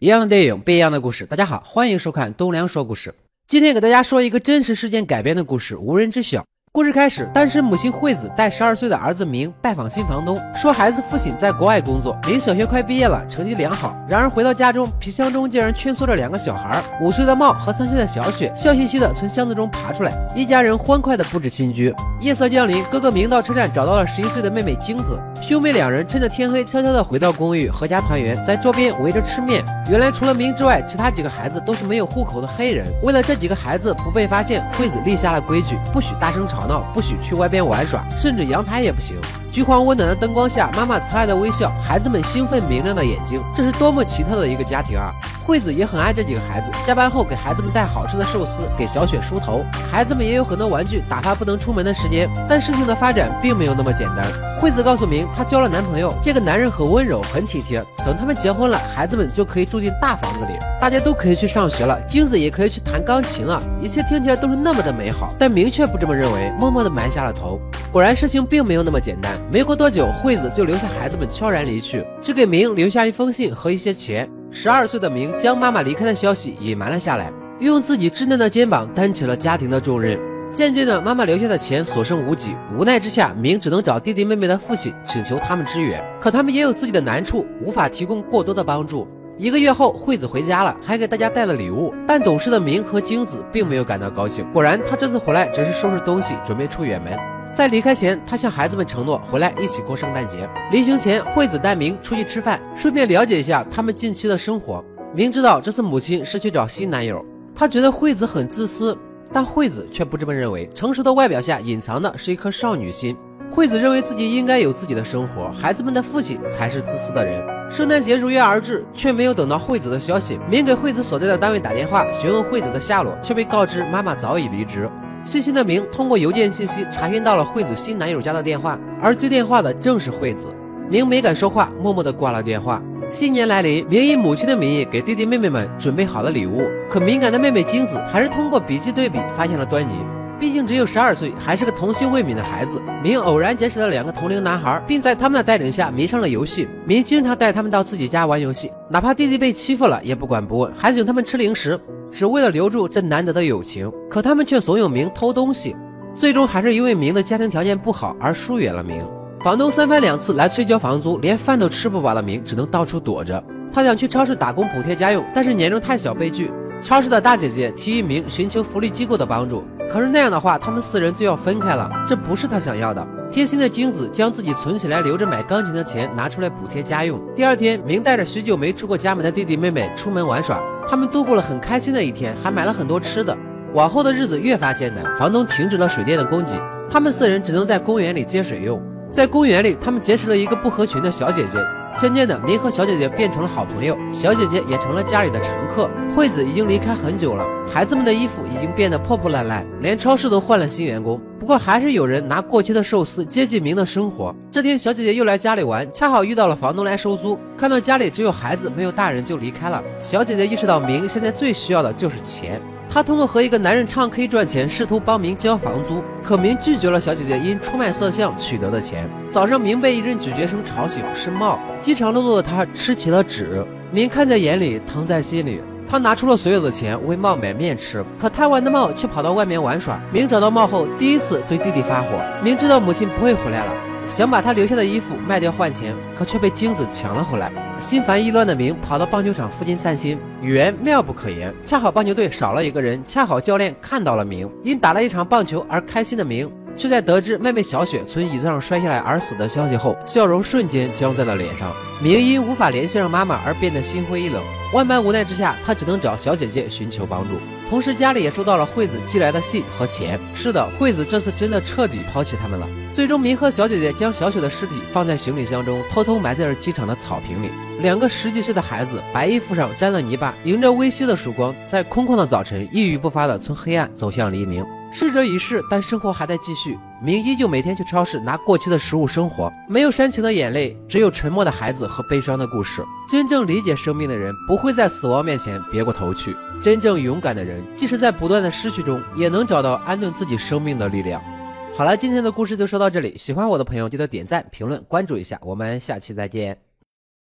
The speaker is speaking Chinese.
一样的电影，不一样的故事。大家好，欢迎收看东梁说故事。今天给大家说一个真实事件改编的故事，无人知晓。故事开始，单身母亲惠子带十二岁的儿子明拜访新房东，说孩子父亲在国外工作。明小学快毕业了，成绩良好。然而回到家中，皮箱中竟然蜷缩着两个小孩，五岁的茂和三岁的小雪，笑嘻嘻的从箱子中爬出来。一家人欢快的布置新居。夜色降临，哥哥明到车站找到了十一岁的妹妹晶子，兄妹两人趁着天黑悄悄地回到公寓，阖家团圆，在桌边围着吃面。原来除了明之外，其他几个孩子都是没有户口的黑人。为了这几个孩子不被发现，惠子立下了规矩，不许大声。吵闹，不许去外边玩耍，甚至阳台也不行。橘黄温暖的灯光下，妈妈慈爱的微笑，孩子们兴奋明亮的眼睛，这是多么奇特的一个家庭啊！惠子也很爱这几个孩子，下班后给孩子们带好吃的寿司，给小雪梳头。孩子们也有很多玩具，打发不能出门的时间。但事情的发展并没有那么简单。惠子告诉明，她交了男朋友，这个男人很温柔，很体贴。等他们结婚了，孩子们就可以住进大房子里，大家都可以去上学了，金子也可以去弹钢琴了。一切听起来都是那么的美好，但明却不这么认为，默默的埋下了头。果然，事情并没有那么简单。没过多久，惠子就留下孩子们悄然离去，只给明留下一封信和一些钱。十二岁的明将妈妈离开的消息隐瞒了下来，用自己稚嫩的肩膀担起了家庭的重任。渐渐的，妈妈留下的钱所剩无几，无奈之下，明只能找弟弟妹妹的父亲请求他们支援。可他们也有自己的难处，无法提供过多的帮助。一个月后，惠子回家了，还给大家带了礼物。但懂事的明和晶子并没有感到高兴。果然，他这次回来只是收拾东西，准备出远门。在离开前，他向孩子们承诺回来一起过圣诞节。临行前，惠子带明出去吃饭，顺便了解一下他们近期的生活。明知道这次母亲是去找新男友，他觉得惠子很自私，但惠子却不这么认为。成熟的外表下隐藏的是一颗少女心。惠子认为自己应该有自己的生活，孩子们的父亲才是自私的人。圣诞节如约而至，却没有等到惠子的消息。明给惠子所在的单位打电话询问惠子的下落，却被告知妈妈早已离职。细心的明通过邮件信息查询到了惠子新男友家的电话，而接电话的正是惠子。明没敢说话，默默地挂了电话。新年来临，明以母亲的名义给弟弟妹妹们准备好了礼物，可敏感的妹妹晶子还是通过笔记对比发现了端倪。毕竟只有十二岁，还是个童心未泯的孩子。明偶然结识了两个同龄男孩，并在他们的带领下迷上了游戏。明经常带他们到自己家玩游戏，哪怕弟弟被欺负了也不管不问，还请他们吃零食。只为了留住这难得的友情，可他们却怂恿明偷东西，最终还是因为明的家庭条件不好而疏远了明。房东三番两次来催交房租，连饭都吃不饱的明只能到处躲着。他想去超市打工补贴家用，但是年龄太小被拒。超市的大姐姐提议明寻求福利机构的帮助，可是那样的话，他们四人就要分开了，这不是他想要的。贴心的晶子将自己存起来留着买钢琴的钱拿出来补贴家用。第二天，明带着许久没出过家门的弟弟妹妹出门玩耍。他们度过了很开心的一天，还买了很多吃的。往后的日子越发艰难，房东停止了水电的供给，他们四人只能在公园里接水用。在公园里，他们结识了一个不合群的小姐姐。渐渐的，明和小姐姐变成了好朋友，小姐姐也成了家里的常客。惠子已经离开很久了，孩子们的衣服已经变得破破烂烂，连超市都换了新员工。不过还是有人拿过期的寿司接济明的生活。这天，小姐姐又来家里玩，恰好遇到了房东来收租，看到家里只有孩子没有大人，就离开了。小姐姐意识到明现在最需要的就是钱。他通过和一个男人唱 K 赚钱，试图帮明交房租，可明拒绝了小姐姐因出卖色相取得的钱。早上，明被一阵咀嚼声吵醒，是茂。饥肠辘辘的他吃起了纸，明看在眼里，疼在心里。他拿出了所有的钱为茂买面吃，可贪玩的茂却跑到外面玩耍。明找到茂后，第一次对弟弟发火。明知道母亲不会回来了。想把他留下的衣服卖掉换钱，可却被晶子抢了回来。心烦意乱的明跑到棒球场附近散心，缘妙不可言。恰好棒球队少了一个人，恰好教练看到了明，因打了一场棒球而开心的明，却在得知妹妹小雪从椅子上摔下来而死的消息后，笑容瞬间僵在了脸上。明因无法联系上妈妈而变得心灰意冷，万般无奈之下，他只能找小姐姐寻求帮助。同时，家里也收到了惠子寄来的信和钱。是的，惠子这次真的彻底抛弃他们了。最终，明和小姐姐将小雪的尸体放在行李箱中，偷偷埋在了机场的草坪里。两个十几岁的孩子，白衣服上沾了泥巴，迎着微曦的曙光，在空旷的早晨，一语不发的从黑暗走向黎明。逝者已逝，但生活还在继续。明依旧每天去超市拿过期的食物生活，没有煽情的眼泪，只有沉默的孩子和悲伤的故事。真正理解生命的人，不会在死亡面前别过头去。真正勇敢的人，即使在不断的失去中，也能找到安顿自己生命的力量。好了，今天的故事就说到这里。喜欢我的朋友，记得点赞、评论、关注一下。我们下期再见。